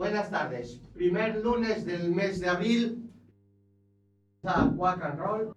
Buenas tardes. Primer lunes del mes de abril. Está Quack and Roll.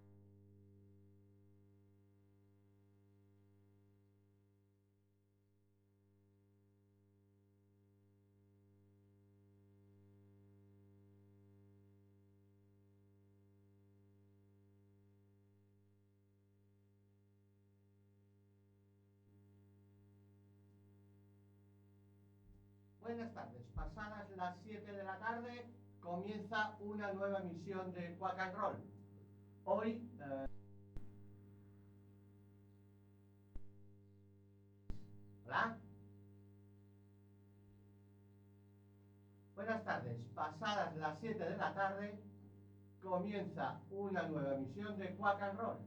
Buenas tardes. Pasadas las 7 de la tarde comienza una nueva emisión de Quack and Roll. Hoy. eh, Hola. Buenas tardes. Pasadas las 7 de la tarde comienza una nueva emisión de Quack and Roll.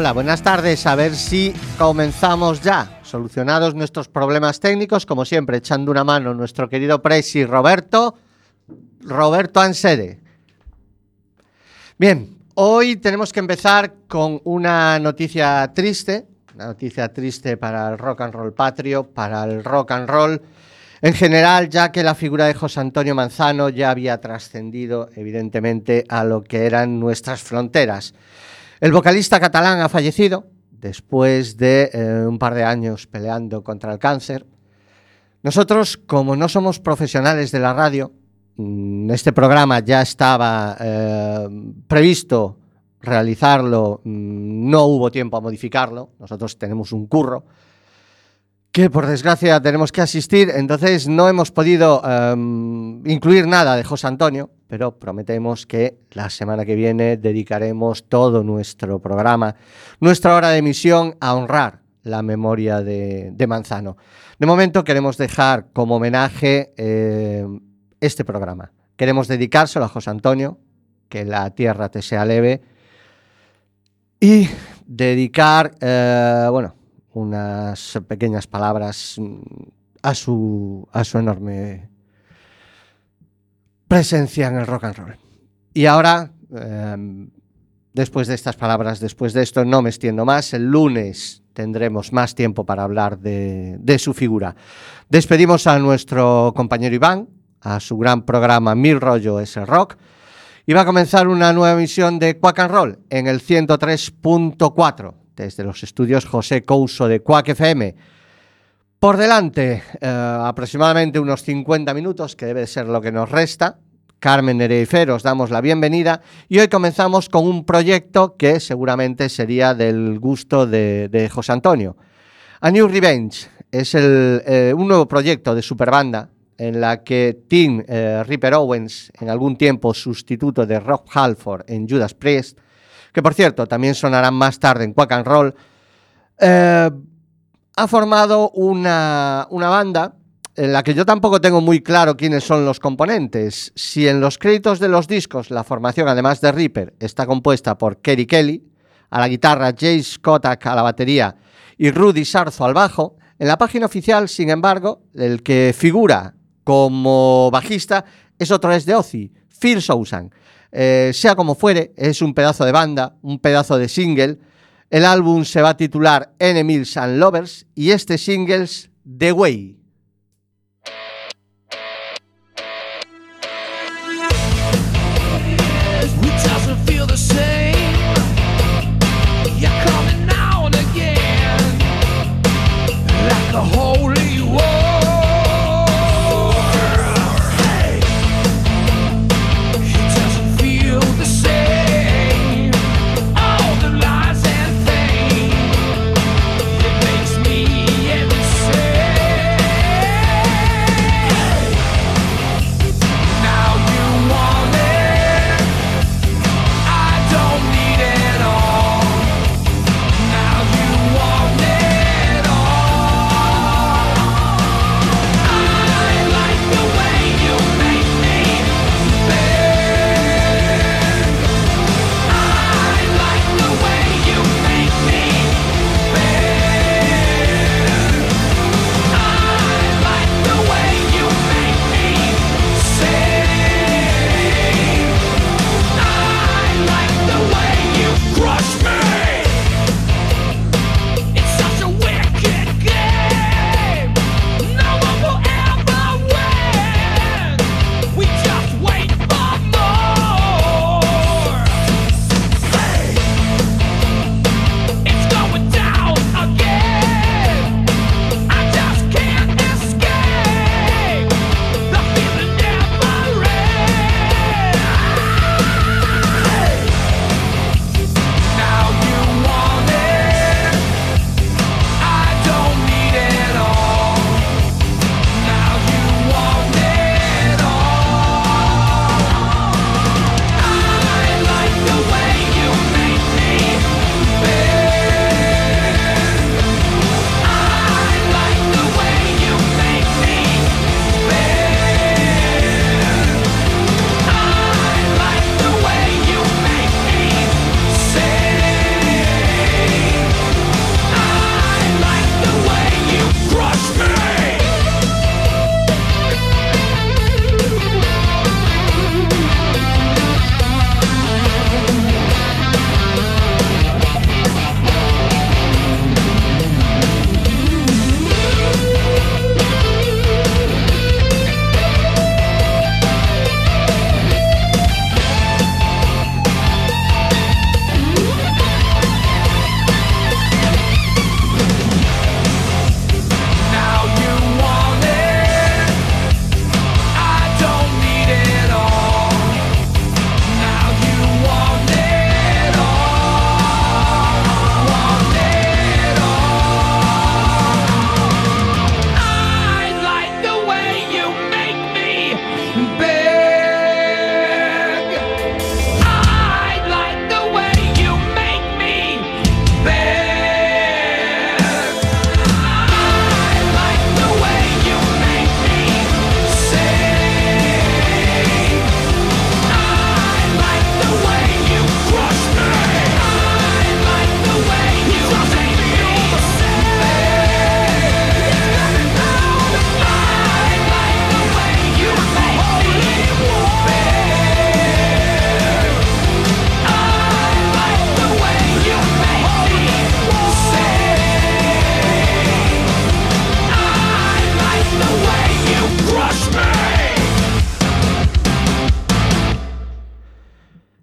Hola, buenas tardes. A ver si comenzamos ya. Solucionados nuestros problemas técnicos, como siempre, echando una mano nuestro querido Presi Roberto, Roberto Ansede. Bien, hoy tenemos que empezar con una noticia triste, una noticia triste para el rock and roll patrio, para el rock and roll en general, ya que la figura de José Antonio Manzano ya había trascendido, evidentemente, a lo que eran nuestras fronteras. El vocalista catalán ha fallecido después de eh, un par de años peleando contra el cáncer. Nosotros, como no somos profesionales de la radio, mm, este programa ya estaba eh, previsto realizarlo, mm, no hubo tiempo a modificarlo, nosotros tenemos un curro que por desgracia tenemos que asistir, entonces no hemos podido em, incluir nada de José Antonio, pero prometemos que la semana que viene dedicaremos todo nuestro programa, nuestra hora de emisión a honrar la memoria de, Manzano. De momento queremos dejar como homenaje eh, este programa. Queremos dedicárselo a José Antonio, que la tierra te sea leve, y dedicar, eh, bueno, unas pequeñas palabras mm, a su, a su enorme presencia en el rock and roll. Y ahora, eh, después de estas palabras, después de esto, no me extiendo más. El lunes tendremos más tiempo para hablar de, de su figura. Despedimos a nuestro compañero Iván, a su gran programa Mil Rollo es el Rock. Y va a comenzar una nueva emisión de Quack and Roll en el 103.4 desde los estudios José Couso de Quack FM. Por delante, eh, aproximadamente unos 50 minutos, que debe ser lo que nos resta. Carmen Nereifer, os damos la bienvenida y hoy comenzamos con un proyecto que seguramente sería del gusto de, José Antonio. A New Revenge es eh, un nuevo proyecto de superbanda en la que Tim eh, Ripper Owens, en algún tiempo sustituto de Rob Halford en Judas Priest, que por cierto también sonarán más tarde en Quack and Roll, eh, ha formado una, una banda en la que yo tampoco tengo muy claro quiénes son los componentes. Si en los créditos de los discos la formación, además de Reaper, está compuesta por Kerry Kelly, a la guitarra, Jace Kotak a la batería y Rudy Sarzo al bajo, en la página oficial, sin embargo, el que figura como bajista es otra vez de Ozzy, Phil Sousan. Eh, sea como fuere, es un pedazo de banda, un pedazo de single. El álbum se va a titular Enemies and Lovers y este single es The Way.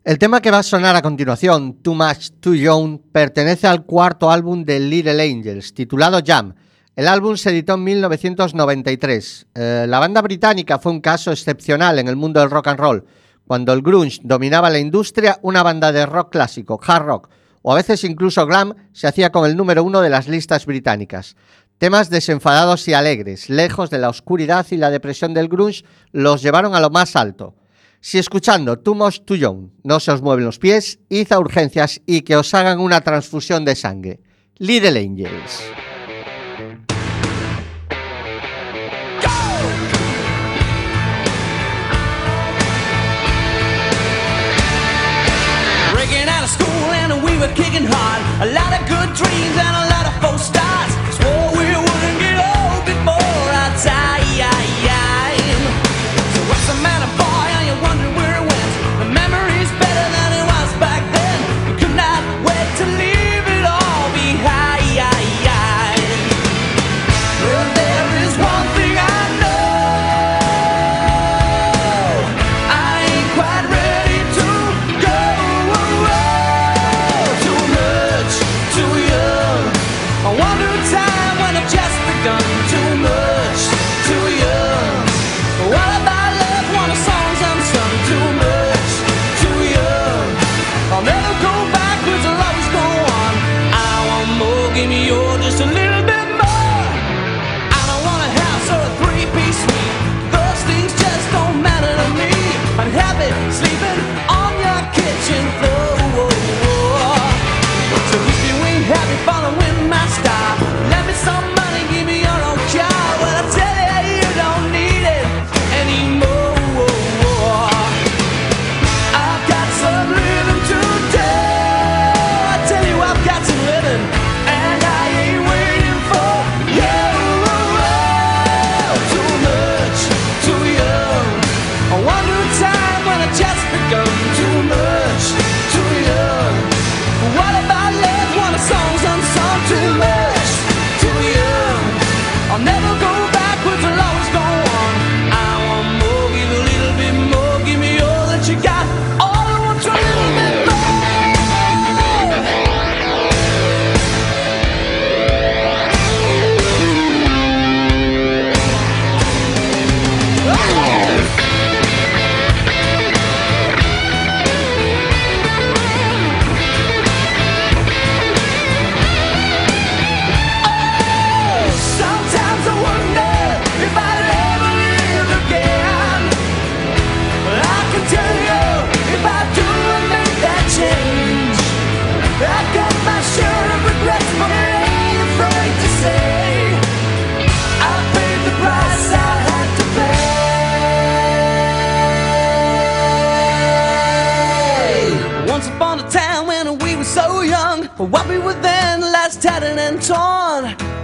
El tema que va a sonar a continuación, Too Much Too Young, pertenece al cuarto álbum de Little Angels, titulado Jam. El álbum se editó en 1993. Eh, la banda británica fue un caso excepcional en el mundo del rock and roll. Cuando el grunge dominaba la industria, una banda de rock clásico, hard rock o a veces incluso glam se hacía con el número uno de las listas británicas. Temas desenfadados y alegres, lejos de la oscuridad y la depresión del grunge, los llevaron a lo más alto. Si escuchando Too Much Too Young no se os mueven los pies, id urgencias y que os hagan una transfusión de sangre. Little Angels.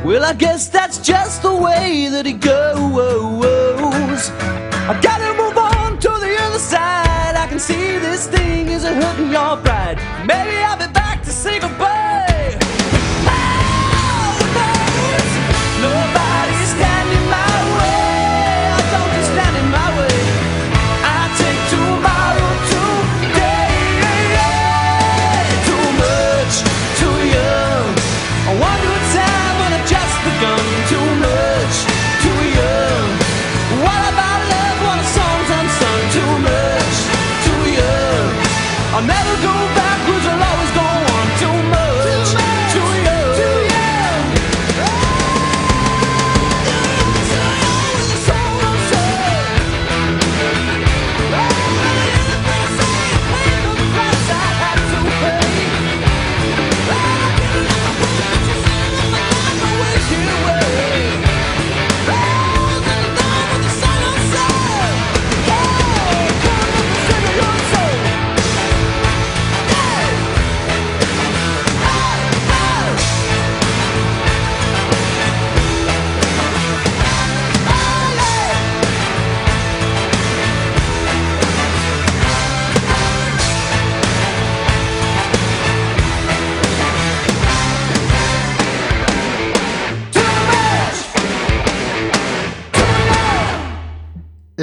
Well, I guess that's just the way that it goes. I gotta move on to the other side. I can see this thing is hurting your pride. Maybe I've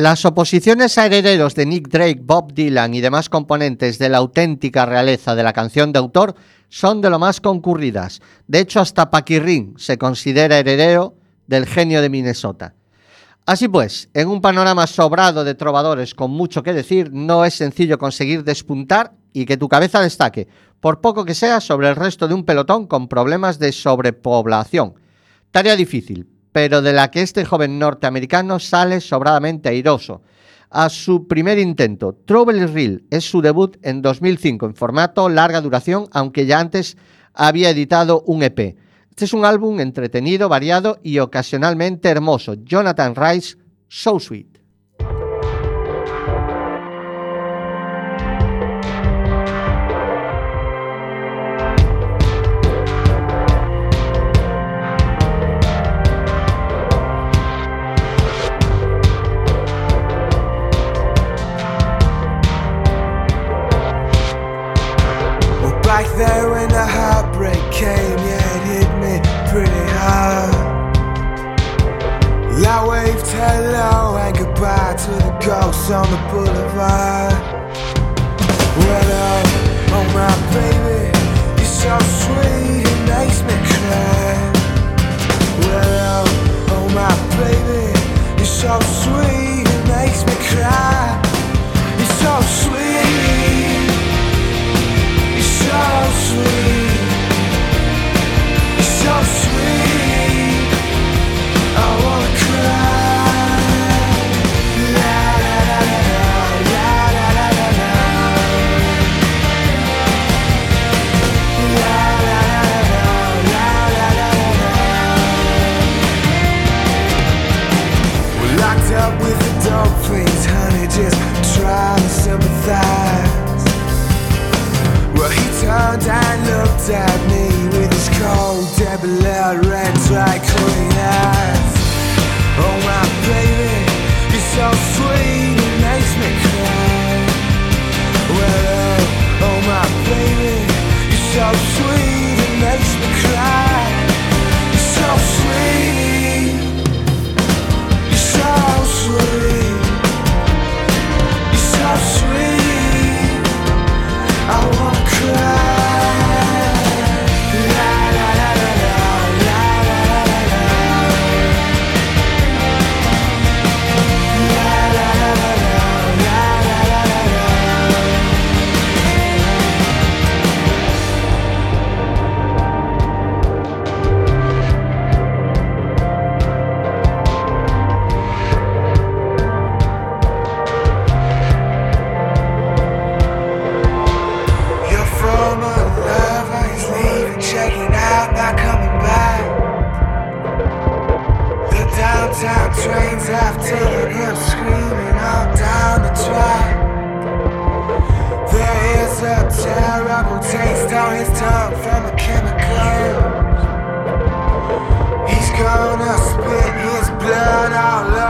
Las oposiciones a herederos de Nick Drake, Bob Dylan y demás componentes de la auténtica realeza de la canción de autor son de lo más concurridas. De hecho, hasta Paquirrin se considera heredero del genio de Minnesota. Así pues, en un panorama sobrado de trovadores con mucho que decir, no es sencillo conseguir despuntar y que tu cabeza destaque, por poco que sea sobre el resto de un pelotón con problemas de sobrepoblación. Tarea difícil, pero de la que este joven norteamericano sale sobradamente airoso. A su primer intento, Trouble Real es su debut en 2005 en formato larga duración, aunque ya antes había editado un EP. Este es un álbum entretenido, variado y ocasionalmente hermoso. Jonathan Rice, So Sweet. ghosts on the boulevard. Well, oh, oh my baby, you're so sweet, it makes me. him screaming all down the track. There is a terrible taste on his tongue from the chemicals. He's gonna spit his blood out. over.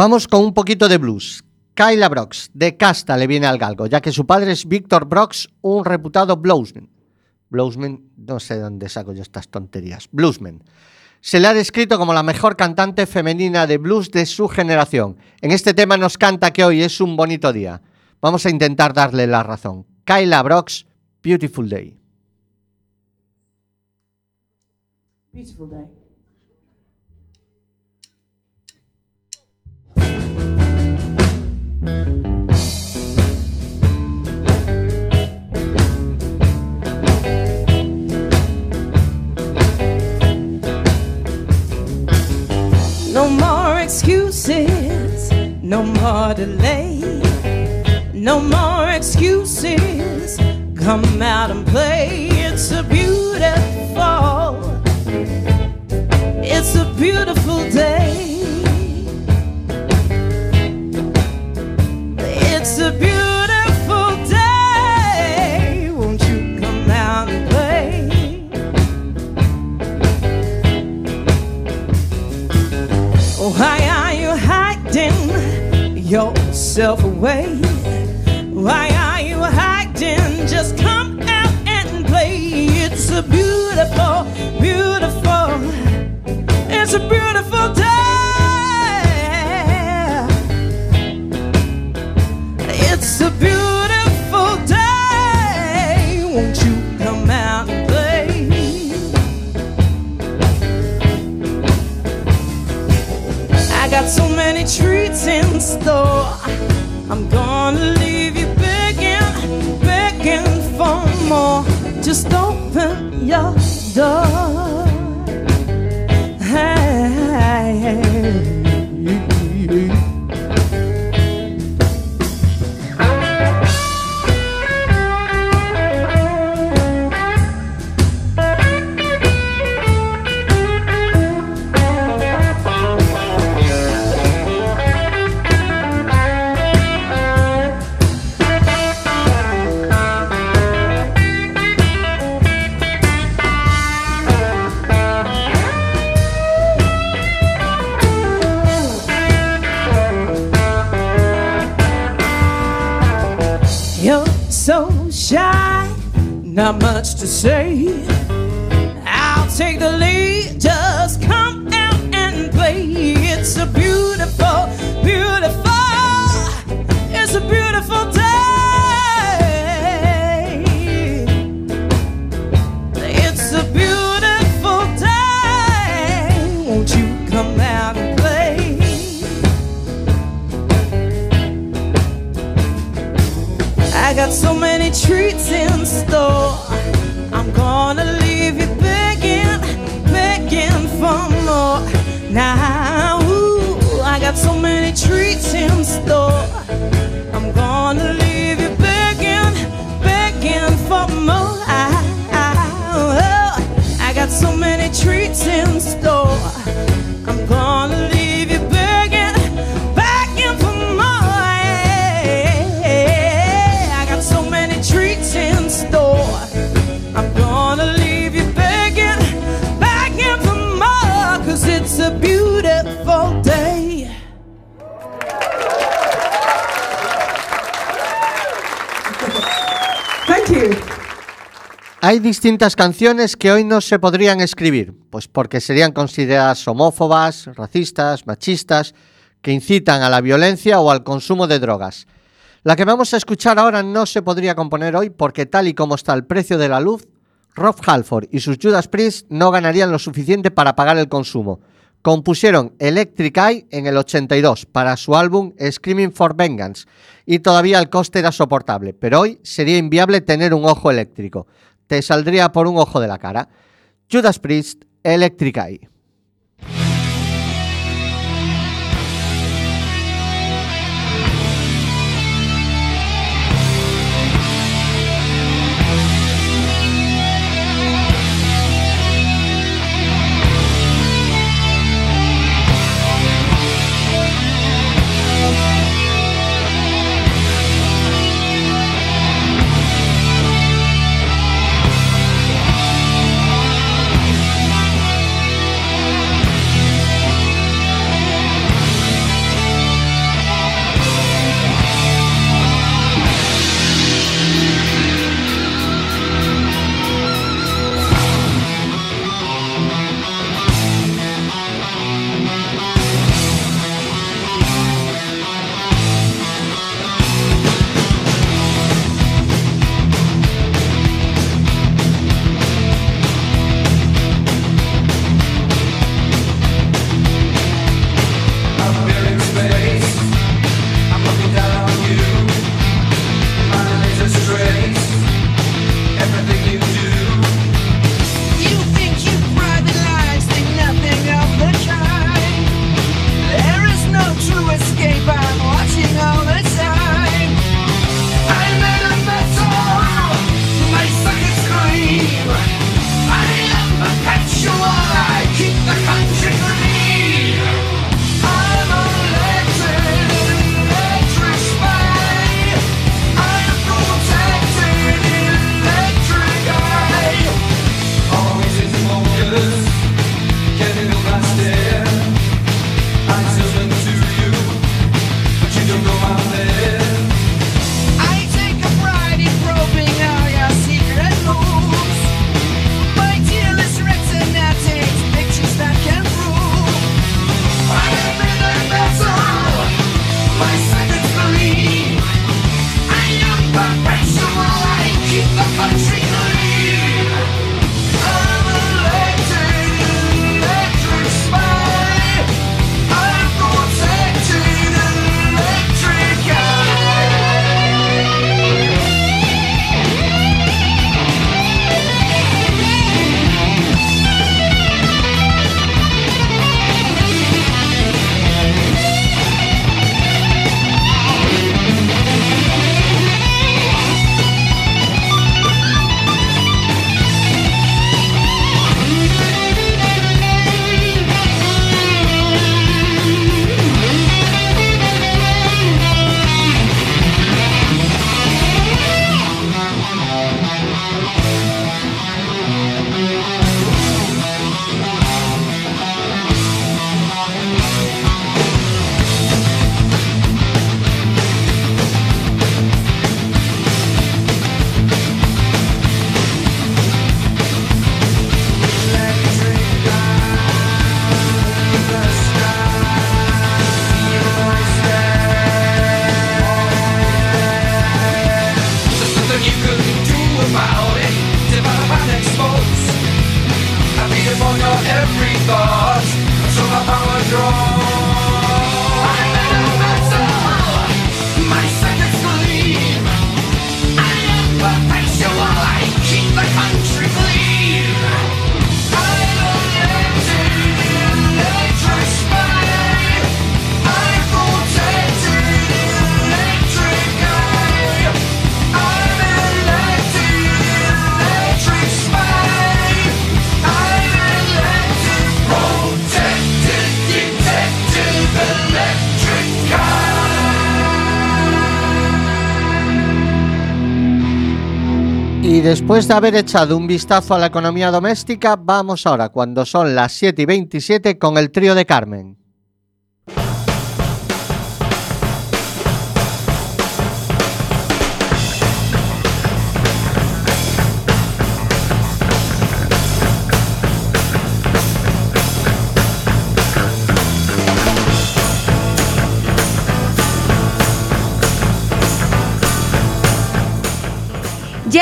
Vamos con un poquito de blues. Kyla Brox, de Casta, le viene al galgo, ya que su padre es Víctor Brox, un reputado bluesman. Bluesman, no sé dónde saco yo estas tonterías. Bluesman. Se le ha descrito como la mejor cantante femenina de blues de su generación. En este tema nos canta que hoy es un bonito día. Vamos a intentar darle la razón. Kyla Brox, Beautiful Day. Beautiful Day. come out and play. Not much to say. Treats in store. I'm gonna leave you begging, begging for more. I, I, oh, I got so many treats in store. Hay distintas canciones que hoy no se podrían escribir, pues porque serían consideradas homófobas, racistas, machistas, que incitan a la violencia o al consumo de drogas. La que vamos a escuchar ahora no se podría componer hoy porque tal y como está el precio de la luz, Rob Halford y sus Judas Priest no ganarían lo suficiente para pagar el consumo. Compusieron Electric Eye en el 82 para su álbum Screaming for Vengeance y todavía el coste era soportable, pero hoy sería inviable tener un ojo eléctrico. Te saldría por un ojo de la cara. Judas Priest, Electric Eye. Después de haber echado un vistazo a la economía doméstica, vamos ahora, cuando son las 7 y 27, con el trío de Carmen.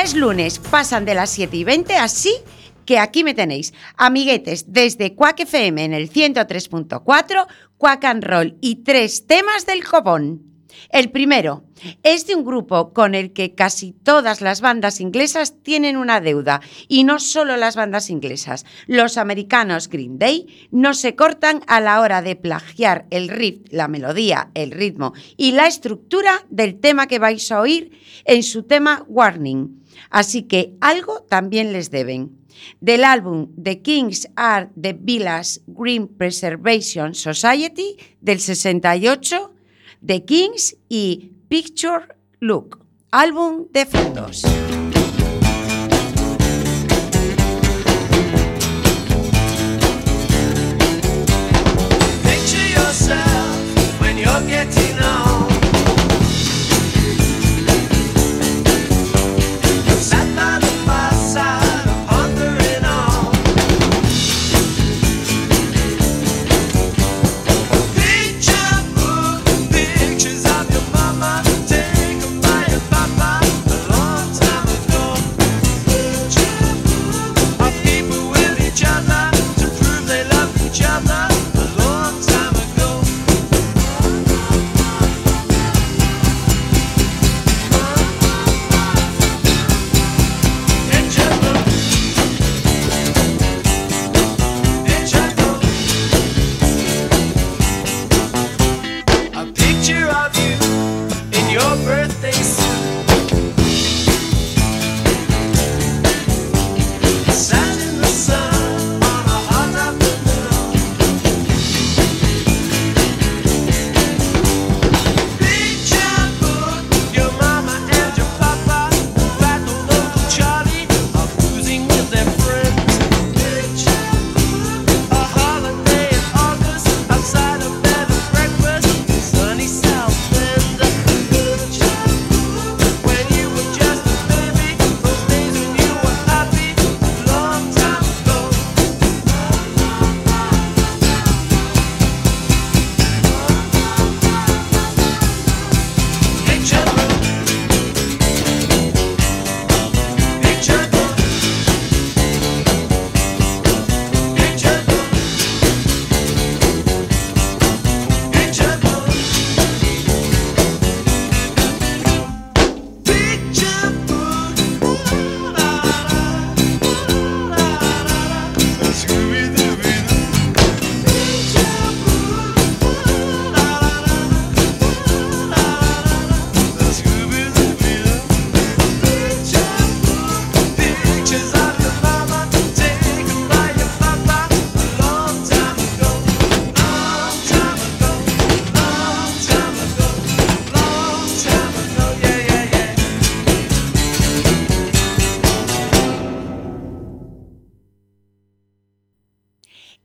Es lunes, pasan de las 7 y 20, así que aquí me tenéis. Amiguetes, desde Quack FM en el 103.4, Quack and Roll y tres temas del copón. El primero es de un grupo con el que casi todas las bandas inglesas tienen una deuda, y no solo las bandas inglesas. Los americanos Green Day no se cortan a la hora de plagiar el riff, la melodía, el ritmo y la estructura del tema que vais a oír en su tema Warning. Así que algo también les deben. Del álbum The Kings Are the Villas Green Preservation Society del 68, The Kings y Picture Look, álbum de fondos.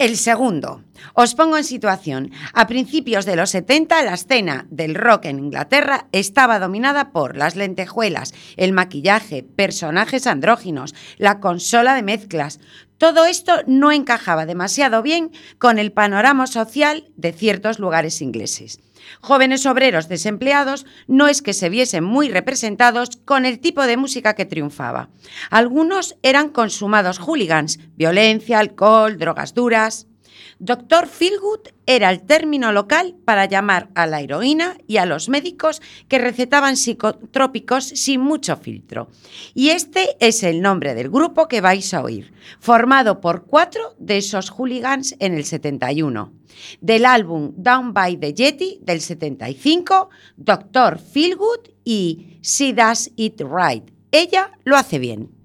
El segundo. Os pongo en situación. A principios de los 70, la escena del rock en Inglaterra estaba dominada por las lentejuelas, el maquillaje, personajes andróginos, la consola de mezclas. Todo esto no encajaba demasiado bien con el panorama social de ciertos lugares ingleses. Jóvenes obreros desempleados no es que se viesen muy representados con el tipo de música que triunfaba. Algunos eran consumados hooligans, violencia, alcohol, drogas duras. Doctor Feelgood era el término local para llamar a la heroína y a los médicos que recetaban psicotrópicos sin mucho filtro. Y este es el nombre del grupo que vais a oír, formado por cuatro de esos hooligans en el 71. Del álbum Down by the Yeti del 75, Doctor Feelgood y She Does It Right. Ella lo hace bien.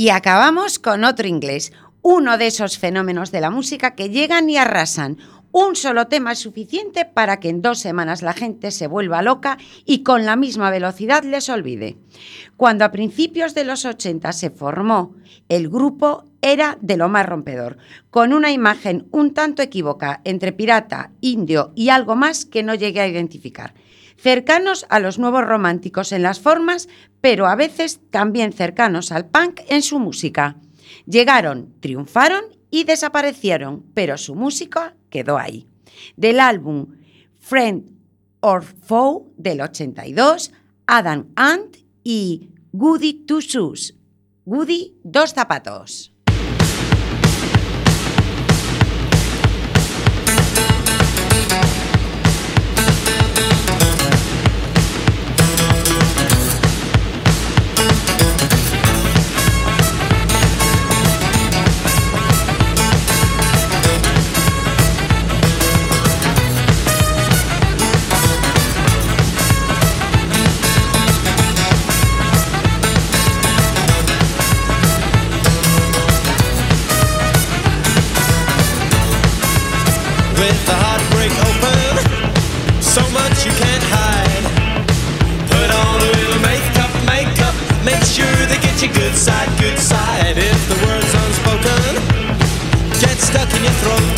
Y acabamos con otro inglés, uno de esos fenómenos de la música que llegan y arrasan. Un solo tema es suficiente para que en dos semanas la gente se vuelva loca y con la misma velocidad les olvide. Cuando a principios de los 80 se formó, el grupo era de lo más rompedor, con una imagen un tanto equívoca entre pirata, indio y algo más que no llegué a identificar. Cercanos a los nuevos románticos en las formas, pero a veces también cercanos al punk en su música. Llegaron, triunfaron y desaparecieron, pero su música quedó ahí. Del álbum Friend or Foe del 82, Adam Ant y Goody Two Shoes. Goody, dos zapatos. Side, good side. If the word's unspoken, get stuck in your throat.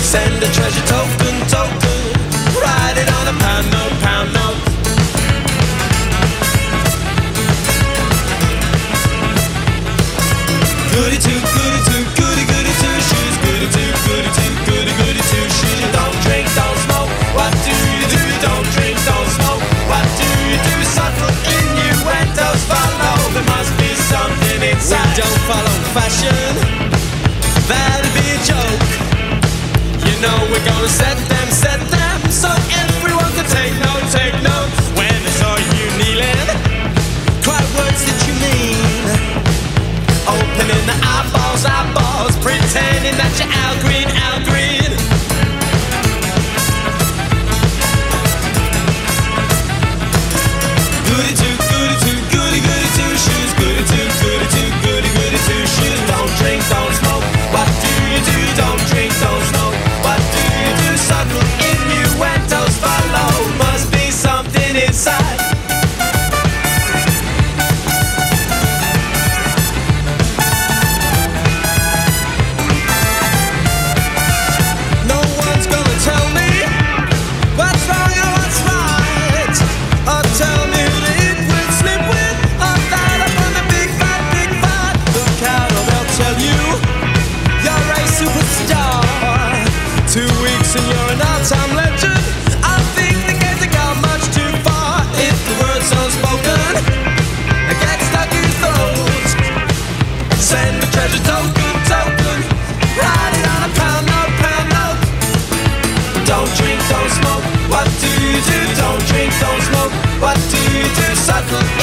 Send a treasure token, token. Write it on a set them, set them, so everyone can take note, take note. When saw you kneeling, words that you mean. Opening the eyeballs, eyeballs, pretending that you're Al Green, Al Azul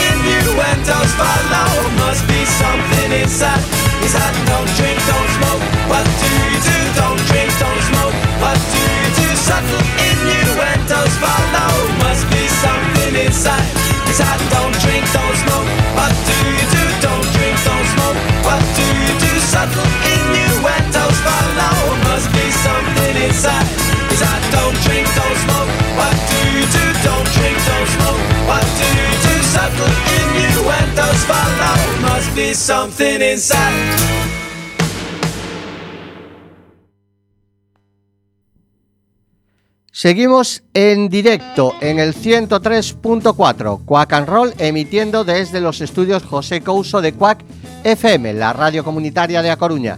Seguimos en directo en el 103.4 Quack and Roll emitiendo desde los estudios José Couso de Quack FM, la radio comunitaria de A Coruña.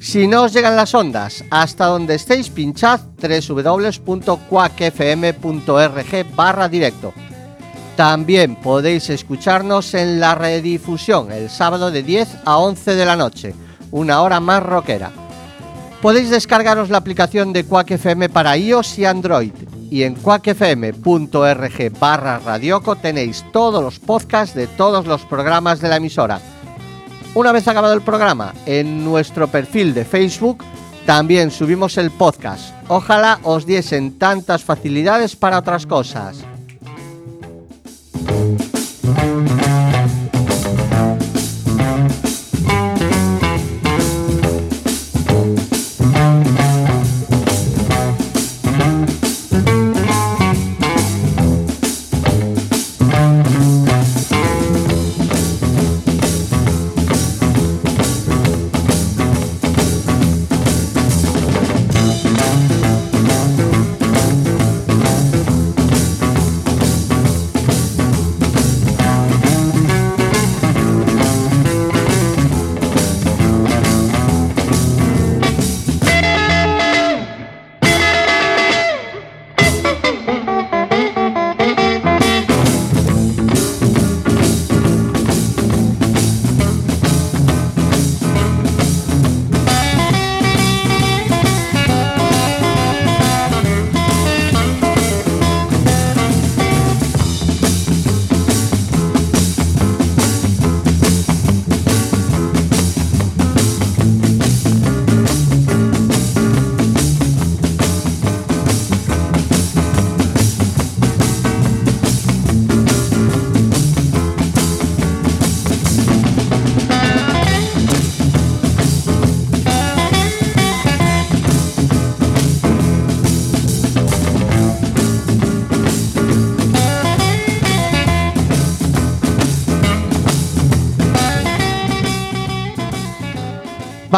Si no os llegan las ondas hasta donde estéis, pinchad www.quackfm.org barra directo. También podéis escucharnos en la redifusión el sábado de 10 a 11 de la noche, una hora más rockera. Podéis descargaros la aplicación de Quack FM para iOS y Android. Y en quackfm.org barra radioco tenéis todos los podcasts de todos los programas de la emisora. Una vez acabado el programa, en nuestro perfil de Facebook también subimos el podcast. Ojalá os diesen tantas facilidades para otras cosas.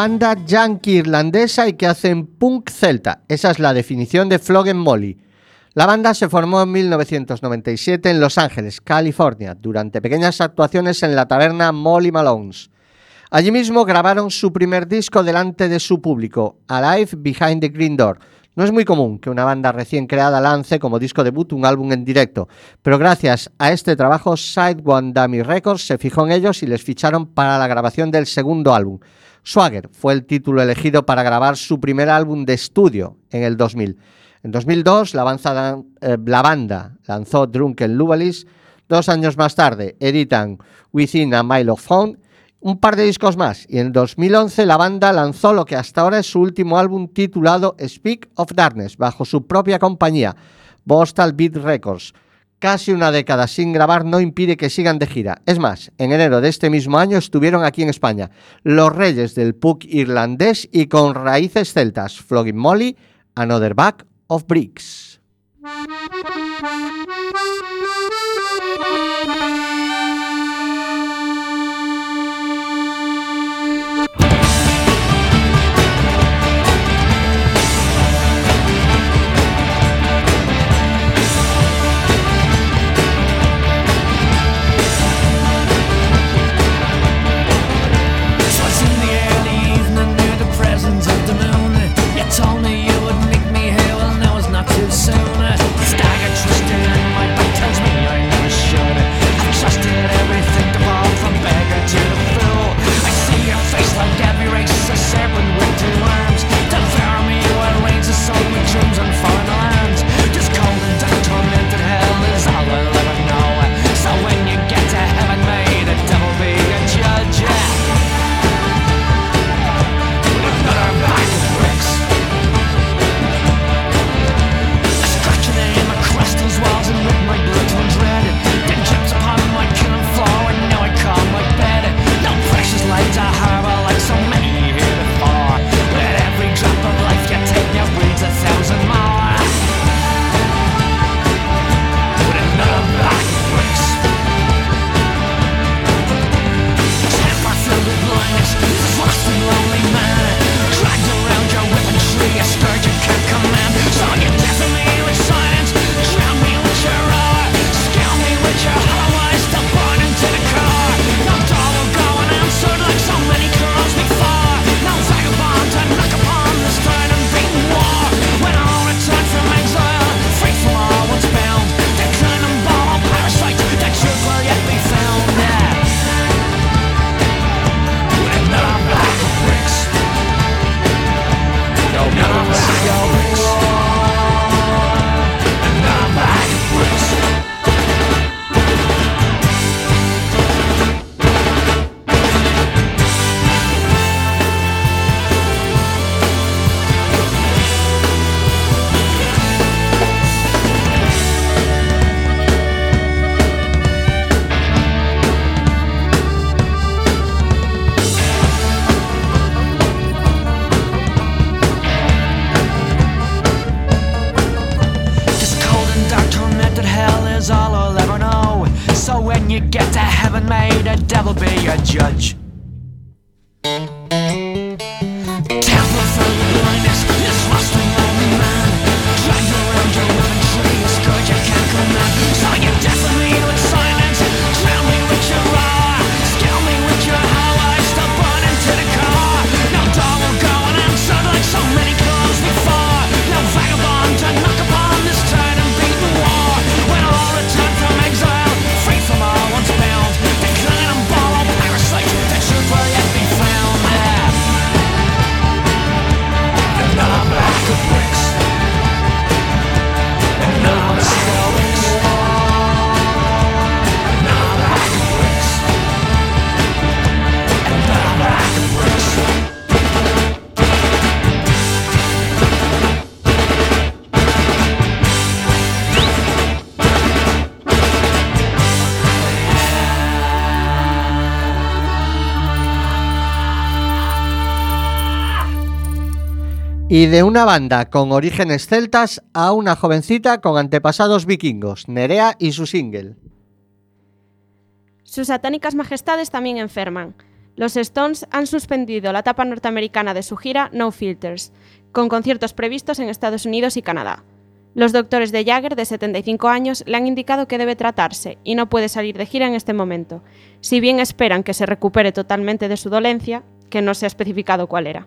banda yankee irlandesa y que hacen punk celta. Esa es la definición de Flogging Molly. La banda se formó en 1997 en Los Ángeles, California, durante pequeñas actuaciones en la taberna Molly Malone's. Allí mismo grabaron su primer disco delante de su público, Alive Behind the Green Door. No es muy común que una banda recién creada lance como disco debut un álbum en directo, pero gracias a este trabajo Side One Dummy Records se fijó en ellos y les ficharon para la grabación del segundo álbum. Swagger fue el título elegido para grabar su primer álbum de estudio en el 2000. En 2002 eh, la, banda lanzó Drunken Lubalis. Dos años más tarde editan Within a Mile of un par de discos más y en 2011 la banda lanzó lo que hasta ahora es su último álbum titulado Speak of Darkness bajo su propia compañía, Bostal Beat Records. Casi una década sin grabar no impide que sigan de gira. Es más, en enero de este mismo año estuvieron aquí en España los reyes del punk irlandés y con raíces celtas, Flogging Molly, Another Back of Bricks. Y de una banda con orígenes celtas a una jovencita con antepasados vikingos, Nerea y su single. Sus satánicas majestades también enferman. Los Stones han suspendido la etapa norteamericana de su gira No Filters, con conciertos previstos en Estados Unidos y Canadá. Los doctores de Jagger, de 75 años, le han indicado que debe tratarse y no puede salir de gira en este momento, si bien esperan que se recupere totalmente de su dolencia, que no se ha especificado cuál era.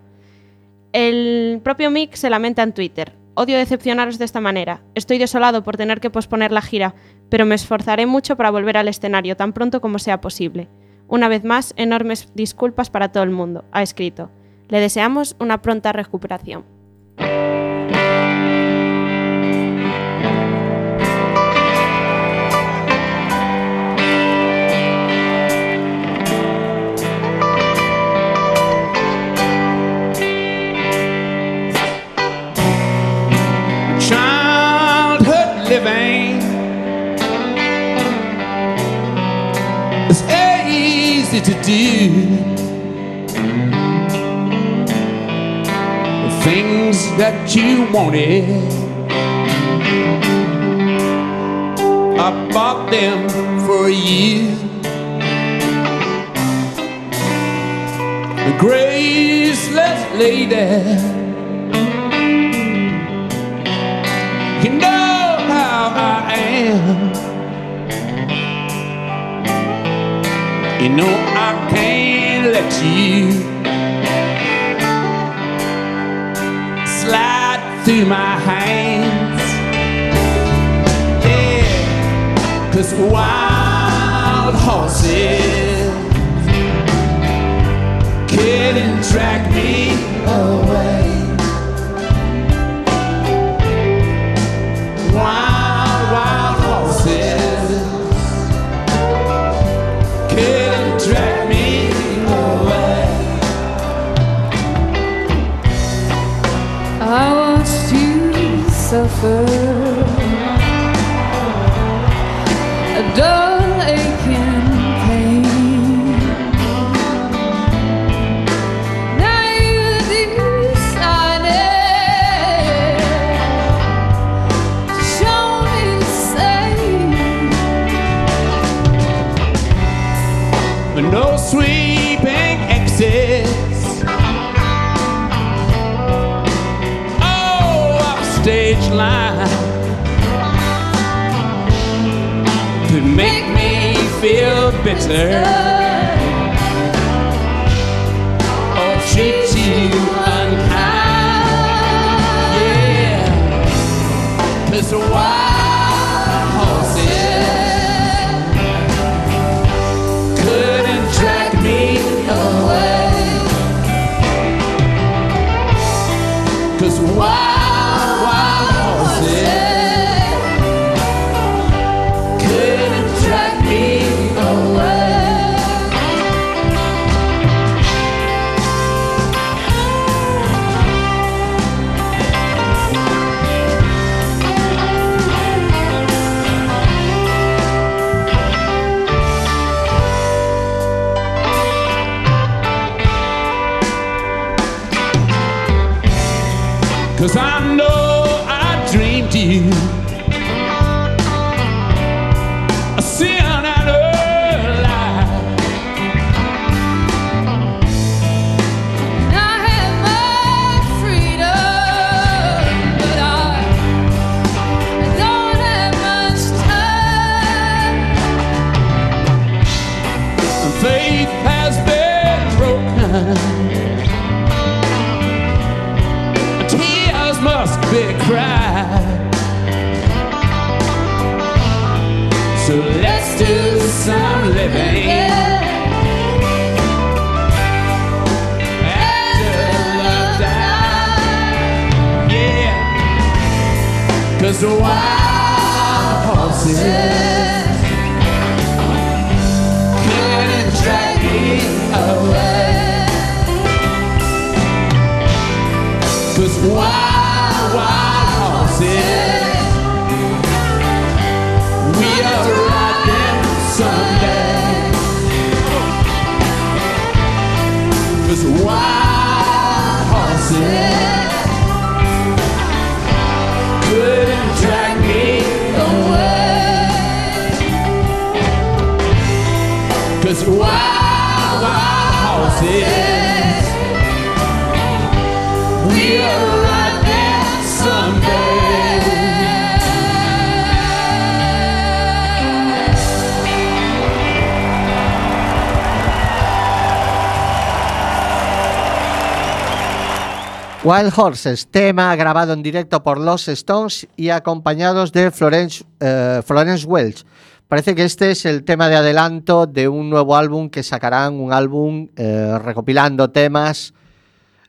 El propio Mick se lamenta en Twitter. Odio decepcionaros de esta manera. Estoy desolado por tener que posponer la gira, pero me esforzaré mucho para volver al escenario tan pronto como sea posible. Una vez más, enormes disculpas para todo el mundo, ha escrito. Le deseamos una pronta recuperación. Living easy to do. The things that you wanted, I bought them for you. The graceless lady. You know I can't let you slide through my hands. Yeah, cause wild horses couldn't drag me away. first bitter So why? Wild, someday. Wild Horses, tema grabado en directo por los Stones y acompañados de Florence, eh, Florence Welch. Parece que este es el tema de adelanto de un nuevo álbum que sacarán, un álbum eh, recopilando temas,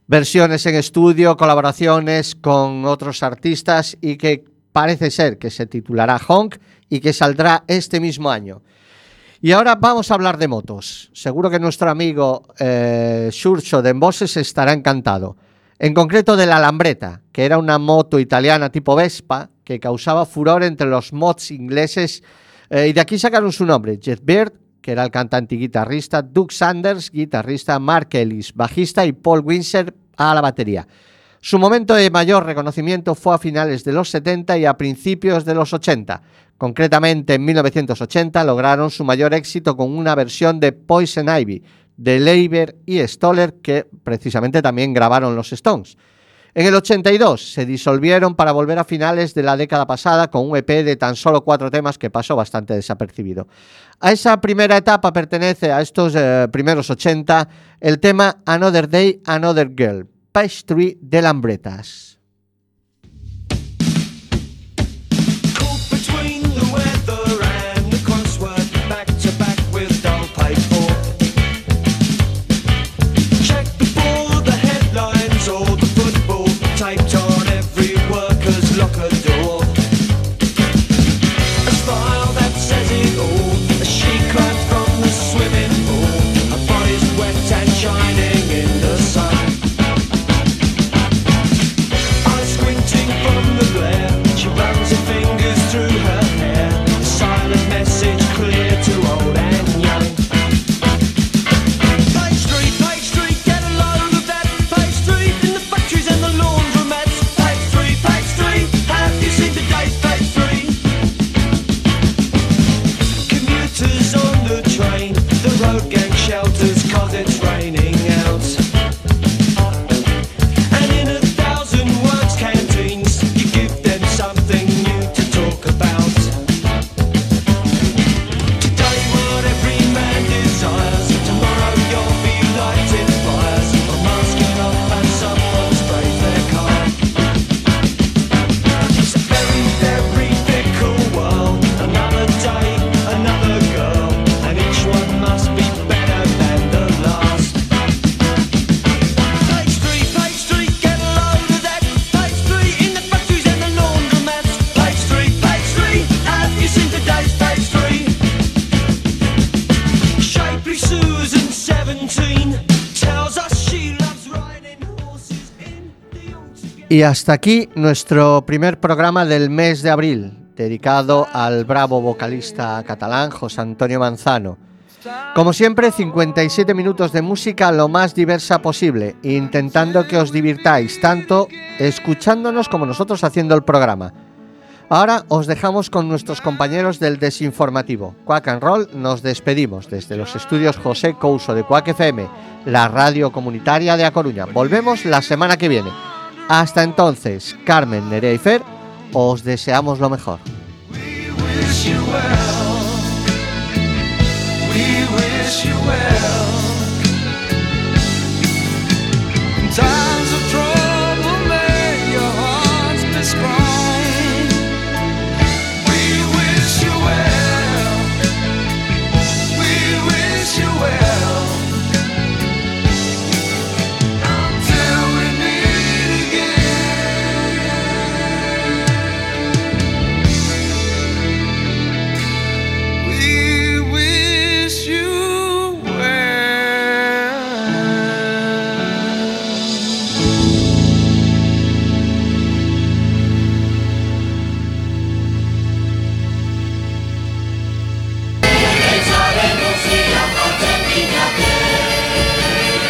versiones en estudio, colaboraciones con otros artistas y que parece ser que se titulará Honk y que saldrá este mismo año. Y ahora vamos a hablar de motos. Seguro que nuestro amigo eh, Xurxo de Emboses estará encantado. En concreto de la Lambretta, que era una moto italiana tipo Vespa que causaba furor entre los mods ingleses eh, y de aquí sacaron su nombre, Jet Beard, que era el cantante y guitarrista, Doug Sanders, guitarrista, Mark Ellis, bajista y Paul Windsor a la batería. Su momento de mayor reconocimiento fue a finales de los 70 y a principios de los 80. Concretamente, en 1980 lograron su mayor éxito con una versión de Poison Ivy de Leiber y Stoller que precisamente también grabaron los Stones. En el 82 se disolvieron para volver a finales de la década pasada con un EP de tan solo cuatro temas que pasó bastante desapercibido. A esa primera etapa pertenece a estos eh, primeros 80 el tema Another Day, Another Girl, Pastry de Lambretas. Y hasta aquí nuestro primer programa del mes de abril, dedicado al bravo vocalista catalán José Antonio Manzano. Como siempre, 57 minutos de música lo más diversa posible, intentando que os divirtáis tanto escuchándonos como nosotros haciendo el programa. Ahora os dejamos con nuestros compañeros del desinformativo. Quack and Roll nos despedimos desde los estudios José Couso de Quack FM, la radio comunitaria de A Coruña. Volvemos la semana que viene. Hasta entonces, Carmen, Nerea y Fer, os deseamos lo mejor.